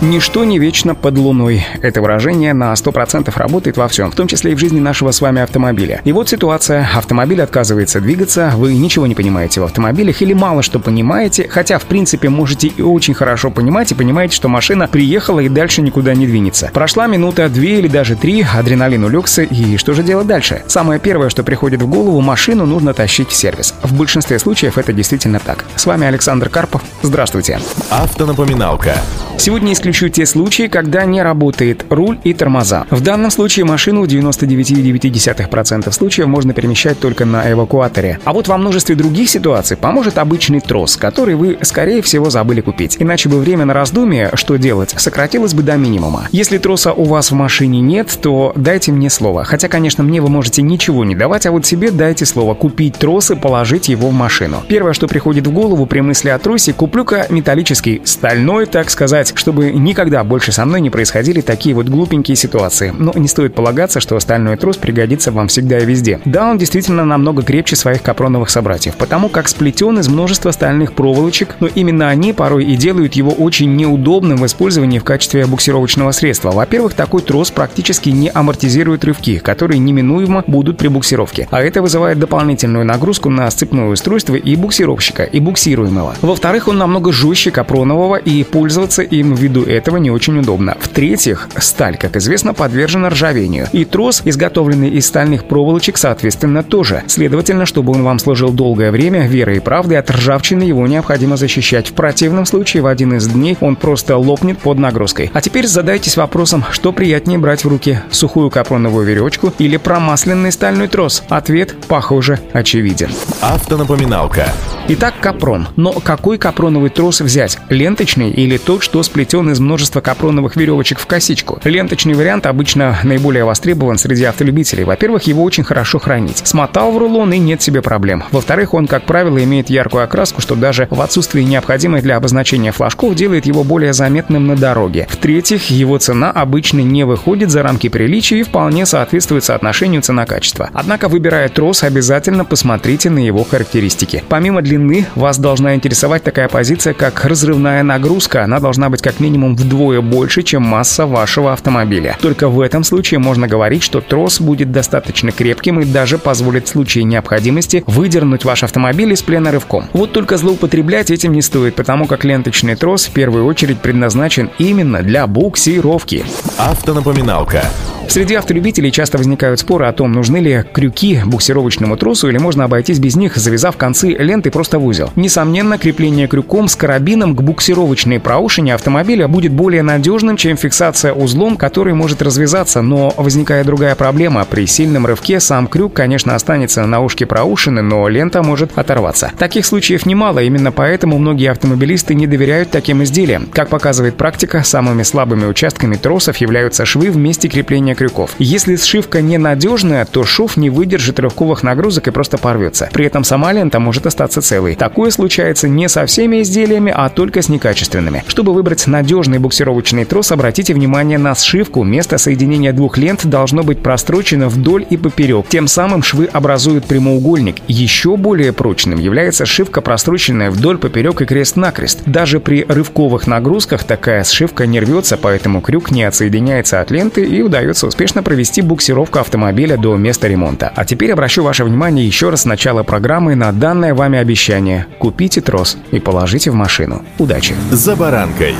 Ничто не вечно под луной. Это выражение на 100% работает во всем, в том числе и в жизни нашего с вами автомобиля. И вот ситуация. Автомобиль отказывается двигаться, вы ничего не понимаете в автомобилях или мало что понимаете, хотя в принципе можете и очень хорошо понимать и понимаете, что машина приехала и дальше никуда не двинется. Прошла минута, две или даже три, адреналин улегся, и что же делать дальше? Самое первое, что приходит в голову, машину нужно тащить в сервис. В большинстве случаев это действительно так. С вами Александр Карпов. Здравствуйте. Автонапоминалка. Сегодня исключу те случаи, когда не работает руль и тормоза. В данном случае машину в 99,9% случаев можно перемещать только на эвакуаторе. А вот во множестве других ситуаций поможет обычный трос, который вы, скорее всего, забыли купить. Иначе бы время на раздумие, что делать, сократилось бы до минимума. Если троса у вас в машине нет, то дайте мне слово. Хотя, конечно, мне вы можете ничего не давать, а вот себе дайте слово купить трос и положить его в машину. Первое, что приходит в голову при мысли о тросе, куплю-ка металлический, стальной, так сказать, сказать, чтобы никогда больше со мной не происходили такие вот глупенькие ситуации. Но не стоит полагаться, что стальной трос пригодится вам всегда и везде. Да, он действительно намного крепче своих капроновых собратьев, потому как сплетен из множества стальных проволочек, но именно они порой и делают его очень неудобным в использовании в качестве буксировочного средства. Во-первых, такой трос практически не амортизирует рывки, которые неминуемо будут при буксировке, а это вызывает дополнительную нагрузку на сцепное устройство и буксировщика, и буксируемого. Во-вторых, он намного жестче капронового и пользоваться им ввиду этого не очень удобно. В-третьих, сталь, как известно, подвержена ржавению. И трос, изготовленный из стальных проволочек, соответственно, тоже. Следовательно, чтобы он вам служил долгое время, верой и правдой, от ржавчины его необходимо защищать. В противном случае в один из дней он просто лопнет под нагрузкой. А теперь задайтесь вопросом, что приятнее брать в руки, сухую капроновую веревочку или промасленный стальной трос? Ответ, похоже, очевиден. Автонапоминалка. Итак, капрон. Но какой капроновый трос взять? Ленточный или тот, что сплетен из множества капроновых веревочек в косичку? Ленточный вариант обычно наиболее востребован среди автолюбителей. Во-первых, его очень хорошо хранить. Смотал в рулон и нет себе проблем. Во-вторых, он, как правило, имеет яркую окраску, что даже в отсутствии необходимой для обозначения флажков делает его более заметным на дороге. В-третьих, его цена обычно не выходит за рамки приличия и вполне соответствует соотношению цена-качество. Однако, выбирая трос, обязательно посмотрите на его характеристики. Помимо длины длины вас должна интересовать такая позиция, как разрывная нагрузка. Она должна быть как минимум вдвое больше, чем масса вашего автомобиля. Только в этом случае можно говорить, что трос будет достаточно крепким и даже позволит в случае необходимости выдернуть ваш автомобиль из плена рывком. Вот только злоупотреблять этим не стоит, потому как ленточный трос в первую очередь предназначен именно для буксировки. Автонапоминалка. Среди автолюбителей часто возникают споры о том, нужны ли крюки буксировочному тросу или можно обойтись без них, завязав концы ленты просто в узел. Несомненно, крепление крюком с карабином к буксировочной проушине автомобиля будет более надежным, чем фиксация узлом, который может развязаться, но возникает другая проблема. При сильном рывке сам крюк, конечно, останется на ушке проушины, но лента может оторваться. Таких случаев немало, именно поэтому многие автомобилисты не доверяют таким изделиям. Как показывает практика, самыми слабыми участками тросов являются швы в месте крепления крюков. Если сшивка ненадежная, то шов не выдержит рывковых нагрузок и просто порвется. При этом сама лента может остаться целой. Такое случается не со всеми изделиями, а только с некачественными. Чтобы выбрать надежный буксировочный трос, обратите внимание на сшивку. Место соединения двух лент должно быть прострочено вдоль и поперек. Тем самым швы образуют прямоугольник. Еще более прочным является сшивка, простроченная вдоль, поперек и крест-накрест. Даже при рывковых нагрузках такая сшивка не рвется, поэтому крюк не отсоединяется от ленты и удается успешно провести буксировку автомобиля до места ремонта. А теперь обращу ваше внимание еще раз с начала программы на данное вами обещание. Купите трос и положите в машину. Удачи! «За баранкой».